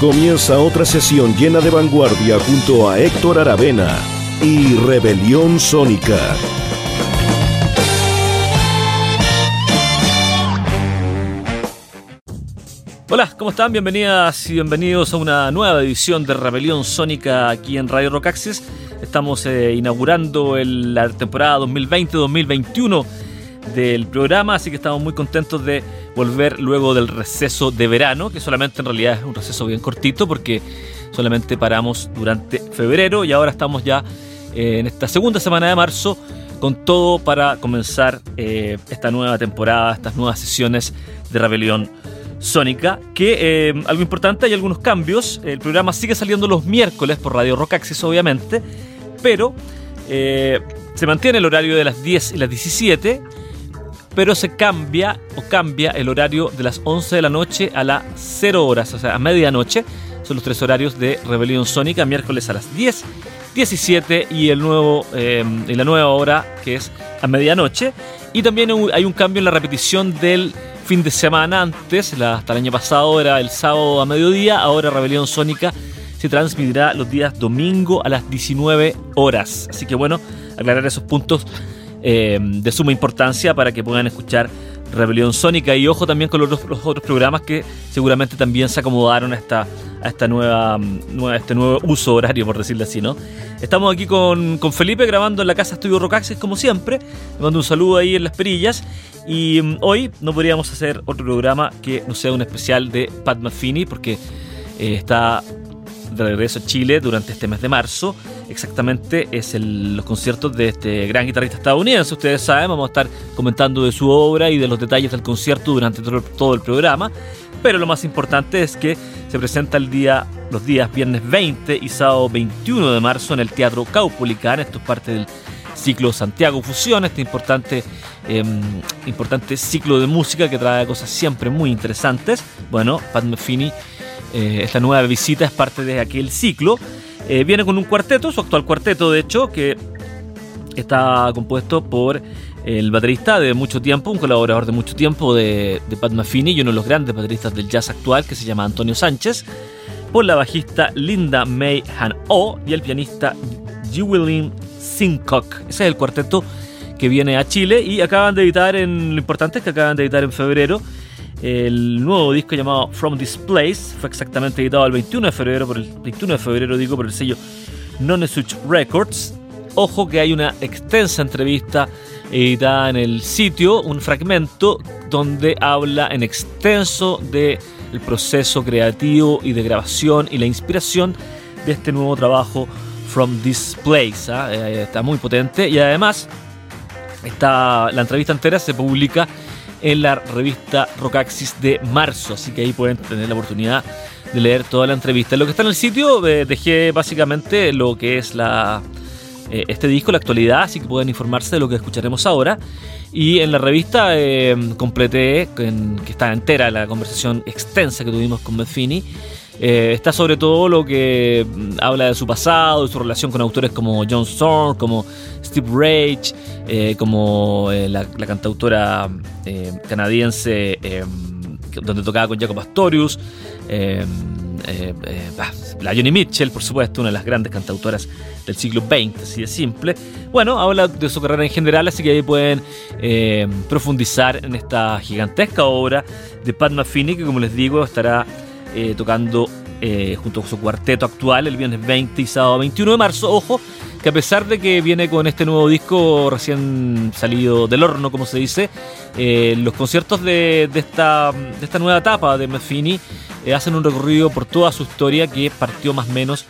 Comienza otra sesión llena de vanguardia junto a Héctor Aravena y Rebelión Sónica. Hola, ¿cómo están? Bienvenidas y bienvenidos a una nueva edición de Rebelión Sónica aquí en Radio Rock Access. Estamos eh, inaugurando la temporada 2020-2021 del programa, así que estamos muy contentos de volver luego del receso de verano, que solamente en realidad es un receso bien cortito porque solamente paramos durante febrero y ahora estamos ya eh, en esta segunda semana de marzo con todo para comenzar eh, esta nueva temporada, estas nuevas sesiones de Rebelión Sónica, que eh, algo importante, hay algunos cambios, el programa sigue saliendo los miércoles por Radio Rock Access obviamente, pero se mantiene el horario de las 10 y las 17 pero se cambia o cambia el horario de las 11 de la noche a las 0 horas, o sea, a medianoche. Son los tres horarios de Rebelión Sónica, miércoles a las 10, 17 y, el nuevo, eh, la nueva hora que es a medianoche. Y también hay un cambio en la repetición del fin de semana. Antes, hasta el año pasado era el sábado a mediodía, ahora Rebelión Sónica se transmitirá los días domingo a las 19 horas. Así que bueno, aclarar esos puntos eh, de suma importancia para que puedan escuchar Rebelión Sónica y ojo también con los, otros programas que seguramente también se acomodaron a esta, esta nueva, nueva, este nuevo uso horario, por decirlo así, ¿no? Estamos aquí con, con Felipe grabando en la casa Estudio Rocaxis como siempre. Le mando un saludo ahí en las perillas. Y mm, hoy no podríamos hacer otro programa que no sea un especial de Pat Metheny porque eh, está de regreso a Chile durante este mes de marzo. Exactamente es el, los conciertos de este gran guitarrista estadounidense. Ustedes saben, vamos a estar comentando de su obra y de los detalles del concierto durante todo, el programa. Pero lo más importante es que se presenta el día, los días viernes 20 y sábado 21 de marzo en el Teatro Caupolicán. Esto es parte del ciclo Santiago Fusión, este importante, em, importante ciclo de música que trae cosas siempre muy interesantes. Bueno, Pat Metheny eh, esta nueva visita es parte de aquel ciclo. Eh, viene con un cuarteto, su actual cuarteto de hecho, que está compuesto por el baterista de mucho tiempo, un colaborador de mucho tiempo de, Pat Metheny y uno de los grandes bateristas del jazz actual que se llama Antonio Sánchez, por la bajista Linda May Han O y el pianista Jewelyn Sincock. Ese es el cuarteto que viene a Chile y acaban de editar en lo importante es que acaban de editar en febrero el nuevo disco llamado From This Place fue exactamente editado el 21 de febrero, por el 21 de febrero digo, por el sello Nonesuch Records. Ojo que hay una extensa entrevista editada en el sitio, un fragmento donde habla en extenso de el proceso creativo y de grabación y la inspiración de este nuevo trabajo From This Place. ¿ah? Eh, está muy potente y además está, la entrevista entera se publica en la revista Rockaxis de marzo, así que ahí pueden tener la oportunidad de leer toda la entrevista. lo que está en el sitio eh, dejé básicamente lo que es la, eh, este disco, la actualidad, así que pueden informarse de lo que escucharemos ahora. Y en la revista eh, completé, que está entera la conversación extensa que tuvimos con Metheny. está sobre todo lo que mm, habla de su pasado, de su relación con autores como John Storm, como Steve Rage, eh, como eh, la, cantautora eh, canadiense donde tocaba con Jacob Astorius, la Johnny Mitchell, por supuesto, una de las grandes cantautoras del siglo XX, así de simple. Bueno, habla de su carrera en general, así que ahí pueden profundizar en esta gigantesca obra de Pat Metheny, que como les digo estará tocando junto con su cuarteto actual el viernes 20 y sábado 21 de marzo. Ojo, que a pesar de que viene con este nuevo disco recién salido del horno, como se dice, eh, los conciertos de, esta, de esta nueva etapa de eh, hacen un recorrido por toda su historia que partió más o menos,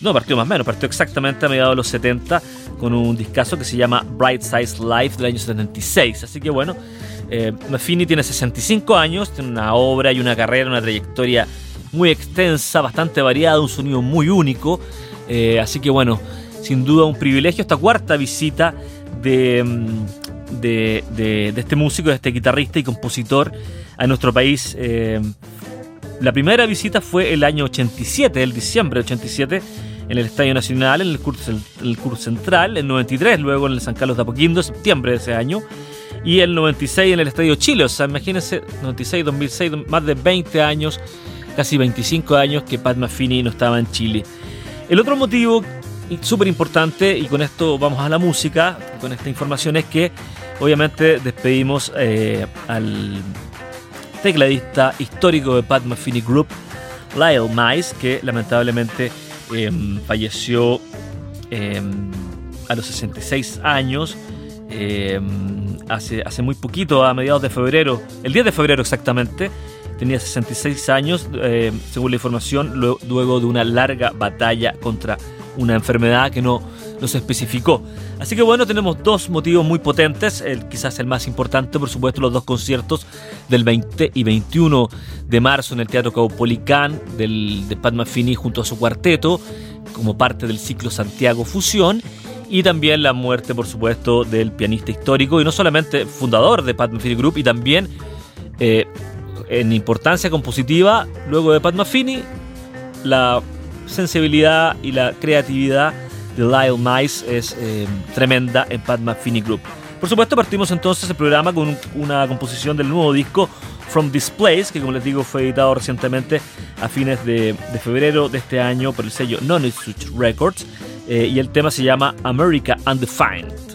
no partió más o menos, partió exactamente a mediados de los 70 con un discazo que se llama Bright Size Life del año 76. Así que bueno, Eh, tiene 65 años, tiene una obra y una carrera, una trayectoria muy extensa, bastante variada, un sonido muy único. Eh, así que bueno, sin duda un privilegio esta cuarta visita de, mm, de, este músico, de este guitarrista y compositor a nuestro país. Eh, la primera visita fue el año 87, el diciembre de 87, en el Estadio Nacional, en el curso, el curso central, el 93, luego en el San Carlos de Apoquindo, septiembre de ese año, y el 96 en el Estadio Chile. O sea, imagínense, 96, 2006, más de 20 años, casi 25 años que Pat Mafini no estaba en Chile. El otro motivo súper importante, y con esto vamos a la música, con esta información, es que obviamente despedimos eh, al tecladista histórico de Pat Mafini Group, Lyle Mice, que lamentablemente em, falleció em, a los 66 años. Em, hace, hace muy poquito, a mediados de febrero, el 10 de febrero exactamente, tenía 66 años, según la información, luego de una larga batalla contra una enfermedad que no, se especificó. Así que bueno, tenemos dos motivos muy potentes, el, quizás el más importante, por supuesto, los dos conciertos del 20 y 21 de marzo en el Teatro Caupolicán del, de Pat Mafini junto a su cuarteto, como parte del ciclo Santiago Fusión, y también la muerte, por supuesto, del pianista histórico, y no solamente fundador de Pat Mafini Group, y también eh, en importancia compositiva, luego de Pat Mafini, la sensibilidad y la creatividad de Lyle Mice es eh, tremenda en Pat Metheny Group. Por supuesto, partimos entonces el programa con una composición del nuevo disco From This Place, que como les digo fue editado recientemente a fines de, febrero de este año por el sello Non Records, eh, y el tema se llama America Undefined.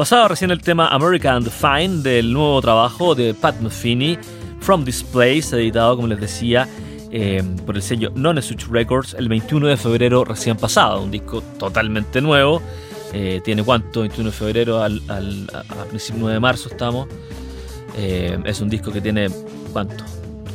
Pasaba recién el tema American Fine del nuevo trabajo de Pat Metheny, From This Place, editado, como les decía, eh, por el sello Non Such Records el 21 de febrero recién pasado. Un disco totalmente nuevo. Eh, tiene cuánto, 21 de febrero al, al, a principio de marzo estamos. Eh, es un disco que tiene cuánto,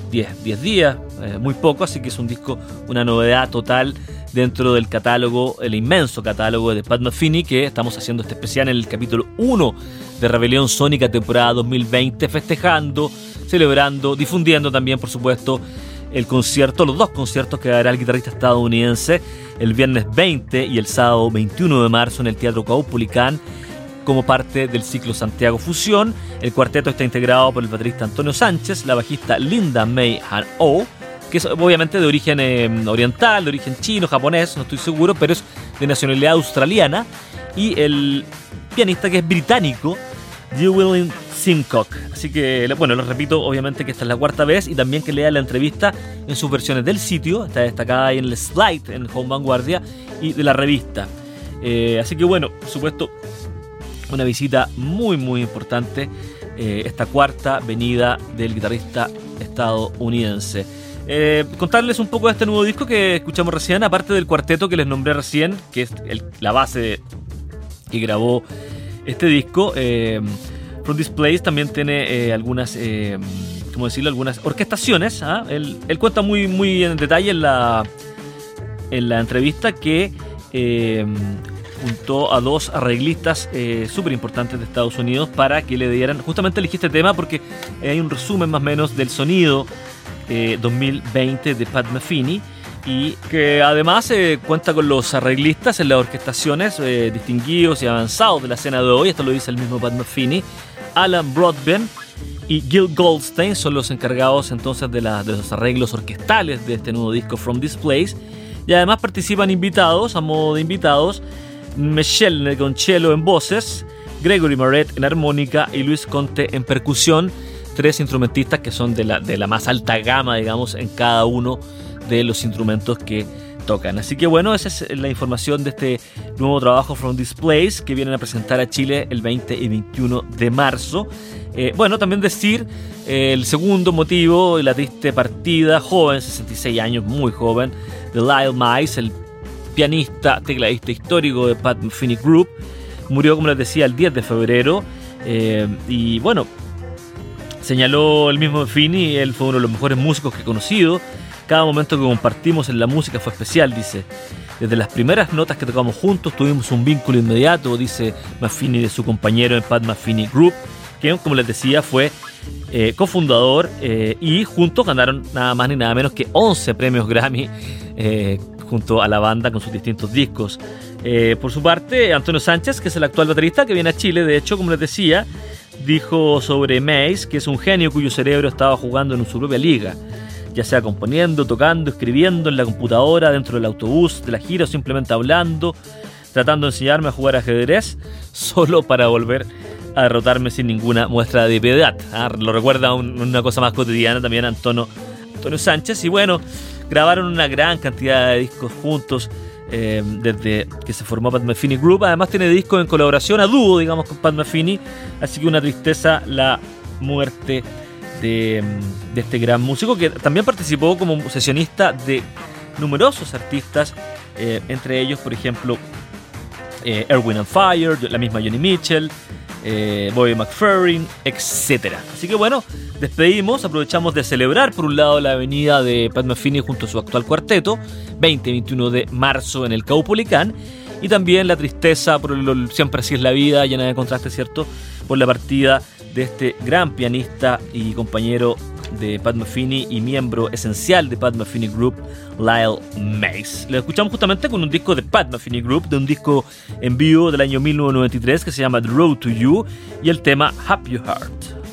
10, 10 días, muy poco, así que es un disco, una novedad total dentro del catálogo, el inmenso catálogo de Pat Metheny que estamos haciendo este especial en el capítulo 1 de Rebelión Sónica temporada 2020, festejando, celebrando, difundiendo también, por supuesto, el concierto, los dos conciertos que dará el guitarrista estadounidense el viernes 20 y el sábado 21 de marzo en el Teatro Caupolicán como parte del ciclo Santiago Fusión. El cuarteto está integrado por el baterista Antonio Sánchez, la bajista Linda May Han Oh, que es obviamente de origen eh, oriental, de origen chino, japonés, no estoy seguro, pero es de nacionalidad australiana, y el pianista que es británico, Dewey Simcock. Así que, bueno, lo repito, obviamente que esta es la cuarta vez y también que lea la entrevista en sus versiones del sitio, está destacada ahí en el slide en Home Vanguardia y de la revista. Eh, así que, bueno, por supuesto, una visita muy, muy importante, eh, esta cuarta venida del guitarrista estadounidense. Eh, contarles un poco de este nuevo disco que escuchamos recién, aparte del cuarteto que les nombré recién, que es la base que grabó este disco. Eh, From This Place también tiene algunas, eh, ¿cómo decirlo? Algunas orquestaciones. ¿ah? Él, cuenta muy, muy en detalle en la, en la entrevista que juntó a dos arreglistas súper importantes de Estados Unidos para que le dieran, justamente elegí este tema porque hay un resumen más o menos del sonido 2020 eh, de Pat Metheny y que además eh, cuenta con los arreglistas en las orquestaciones eh, distinguidos y avanzados de la escena de hoy, esto lo dice el mismo Pat Metheny, Alan Broadbent y Gil Goldstein son los encargados entonces de, de los arreglos orquestales de este nuevo disco From This Place. Y además participan invitados, a modo de invitados, Michelle Negoncello en voces, Gregory Moret en armónica y Luis Conte en percusión tres instrumentistas que son de la, de la más alta gama, digamos, en cada uno de los instrumentos que tocan. Así que bueno, esa es la información de este nuevo trabajo From Displays que vienen a presentar a Chile el 20 y 21 de marzo. Eh, bueno, también decir eh, el segundo motivo, la triste partida, joven, 66 años, muy joven, de Lyle Mice, el pianista, tecladista histórico de Pat Metheny Group. Murió, como les decía, el 10 de febrero. Eh, y bueno, Señaló el mismo Fini, él fue uno de los mejores músicos que he conocido. Cada momento que compartimos en la música fue especial, dice. Desde las primeras notas que tocamos juntos tuvimos un vínculo inmediato, dice Maffini de su compañero en Pat Maffini Group, que como les decía fue eh, cofundador eh, y juntos ganaron nada más ni nada menos que 11 premios Grammy junto a la banda con sus distintos discos. por su parte, Antonio Sánchez, que es el actual baterista que viene a Chile, de hecho, como les decía, dijo sobre Mace que es un genio cuyo cerebro estaba jugando en su propia liga, ya sea componiendo, tocando, escribiendo en la computadora, dentro del autobús, de la gira o simplemente hablando, tratando de enseñarme a jugar ajedrez, solo para volver a derrotarme sin ninguna muestra de piedad. Ah, lo recuerda una cosa más cotidiana también Antonio, Antonio Sánchez y bueno, grabaron una gran cantidad de discos juntos eh, desde que se formó Pat Metheny Group. Además tiene discos en colaboración a dúo, digamos, con Pat Metheny. Así que una tristeza la muerte de, este gran músico que también participó como sesionista de numerosos artistas, eh, entre ellos, por ejemplo, eh, Erwin and Fire, la misma Johnny Mitchell, eh, Bobby McFerrin, etc. Así que bueno, despedimos, aprovechamos de celebrar por un lado la venida de Pat Metheny junto a su actual cuarteto, 20 y 21 de marzo en el Caupolicán, y también la tristeza por lo, siempre así es la vida, llena de contraste, ¿cierto? Por la partida de este gran pianista y compañero de Pat Metheny y miembro esencial de Pat Metheny Group, Lyle Mace. Lo escuchamos justamente con un disco de Pat Metheny Group, de un disco en vivo del año 1993 que se llama The Road to You y el tema Happy Heart.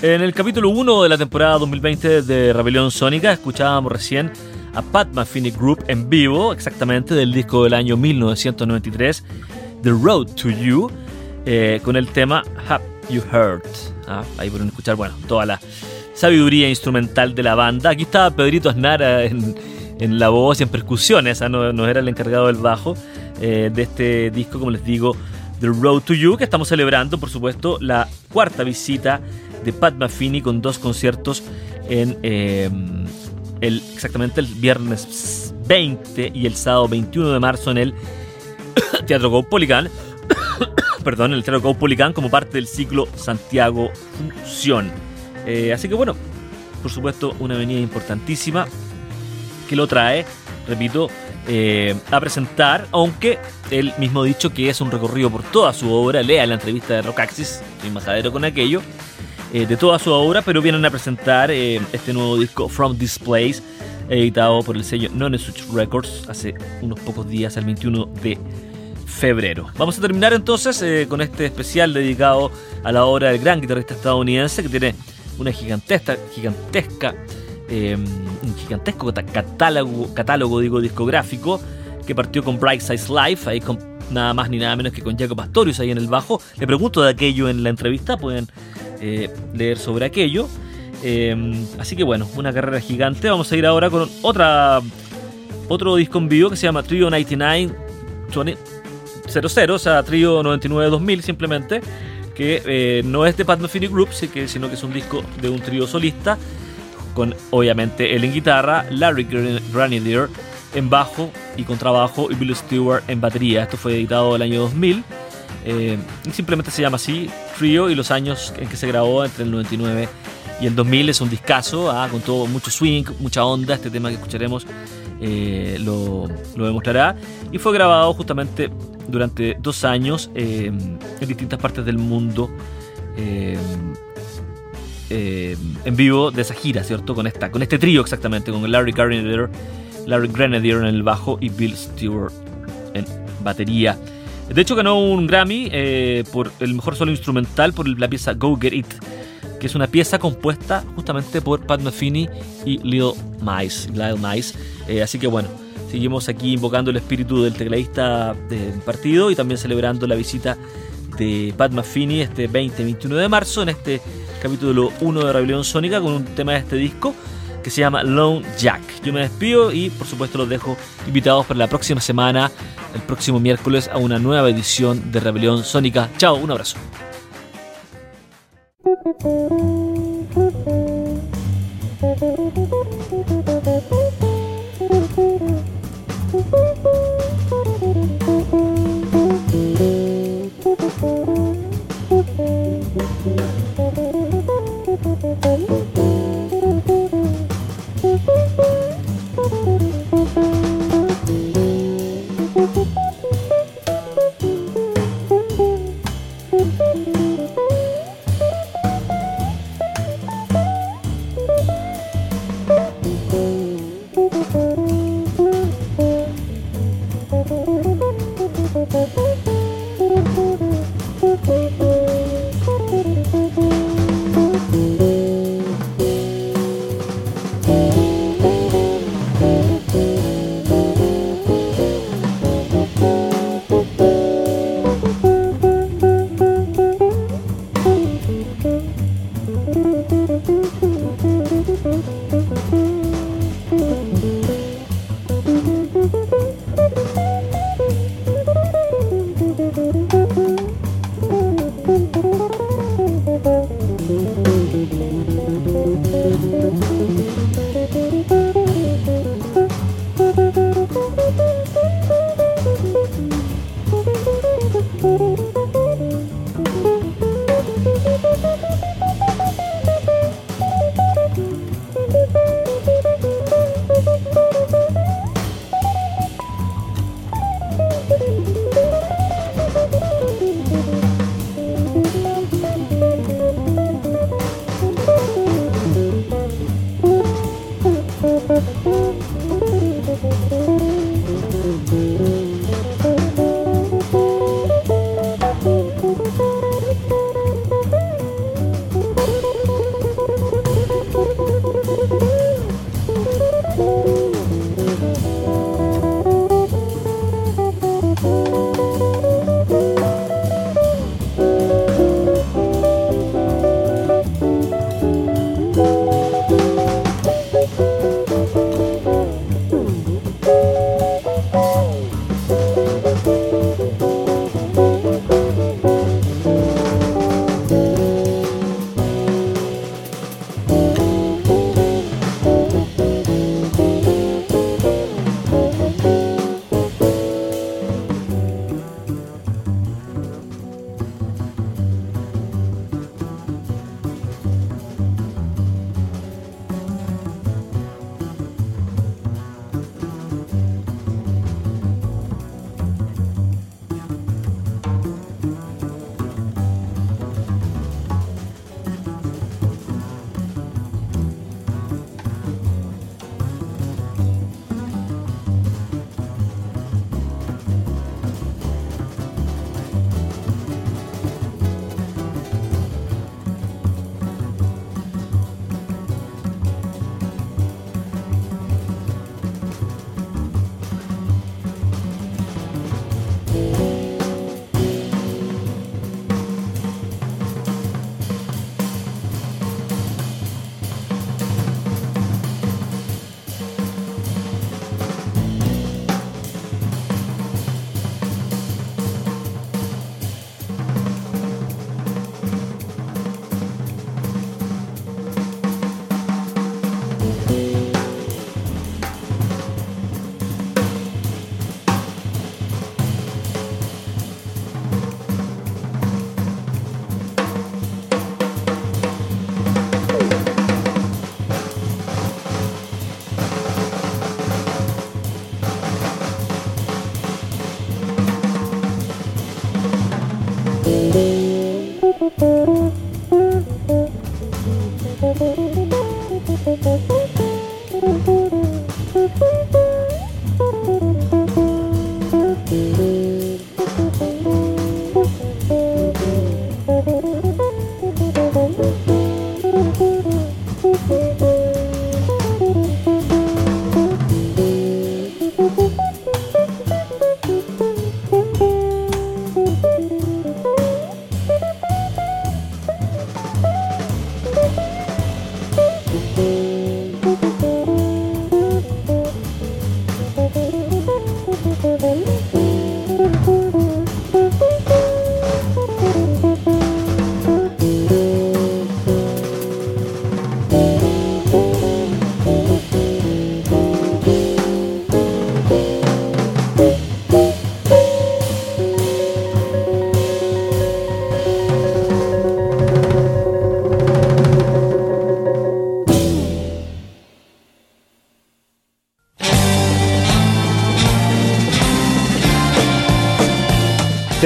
En el capítulo 1 de la temporada 2020 de Rebelión Sónica escuchábamos recién a Pat Metheny Group en vivo, exactamente del disco del año 1993, The Road to You, eh, con el tema Have You Heard. Ah, ahí pueden escuchar, bueno, toda la sabiduría instrumental de la banda. Aquí estaba Pedrito Asnara en, la voz y en percusiones, ah, no, no, era el encargado del bajo eh, de este disco, como les digo, The Road to You, que estamos celebrando, por supuesto, la cuarta visita de Pat Metheny con dos conciertos en em, el, exactamente el viernes 20 y el sábado 21 de marzo en el Teatro Caupolicán. perdón, en el Teatro Caupolicán como parte del ciclo Santiago Función. Eh, así que bueno, por supuesto, una avenida importantísima que lo trae, repito, eh, a presentar, aunque él mismo ha dicho que es un recorrido por toda su obra, lea la entrevista de Rocaxis, estoy majadero con aquello, eh, de toda su obra, pero vienen a presentar eh, este nuevo disco From This Place, editado por el sello Nonesuch Records hace unos pocos días, el 21 de febrero. Vamos a terminar entonces con este especial dedicado a la obra del gran guitarrista estadounidense que tiene una gigantesca un gigantesco catálogo, discográfico que partió con Bright Size Life, ahí con nada más ni nada menos que con Jacob Pastorius ahí en el bajo. Le pregunto de aquello en la entrevista, pueden eh, leer sobre aquello. Em, así que bueno, una carrera gigante. Vamos a ir ahora con otra otro disco en vivo que se llama Trio 99 00, o sea, Trio 99-2000 simplemente, que eh, no es de Pat Metheny Group, sino que es un disco de un trío solista, con obviamente él en guitarra, Larry Grenadier en bajo y contrabajo y Bill Stewart en batería. Esto fue editado el año 2000 eh, simplemente se llama así, Trio, y los años en que se grabó entre el 99 y el 2000 es un discazo, ah, con todo mucho swing, mucha onda, este tema que escucharemos eh, lo, demostrará, y fue grabado justamente durante dos años eh, en distintas partes del mundo. En vivo de esa gira, ¿cierto? Con, esta, con este trío exactamente, con Larry Grenadier, Larry Grenadier en el bajo y Bill Stewart en batería. De hecho, ganó un Grammy eh, por el mejor solo instrumental por la pieza Go Get It, que es una pieza compuesta justamente por Pat Metheny y. Lil Mice. Eh, así que bueno, seguimos aquí invocando el espíritu del tecladista del partido y también celebrando la visita de Pat Metheny este 20-21 de marzo en este capítulo 1 de Rebelión Sónica con un tema de este disco que se llama Lone Jack. Yo me despido y por supuesto los dejo invitados para la próxima semana, el próximo miércoles, a una nueva edición de Rebelión Sónica. Chao, un abrazo.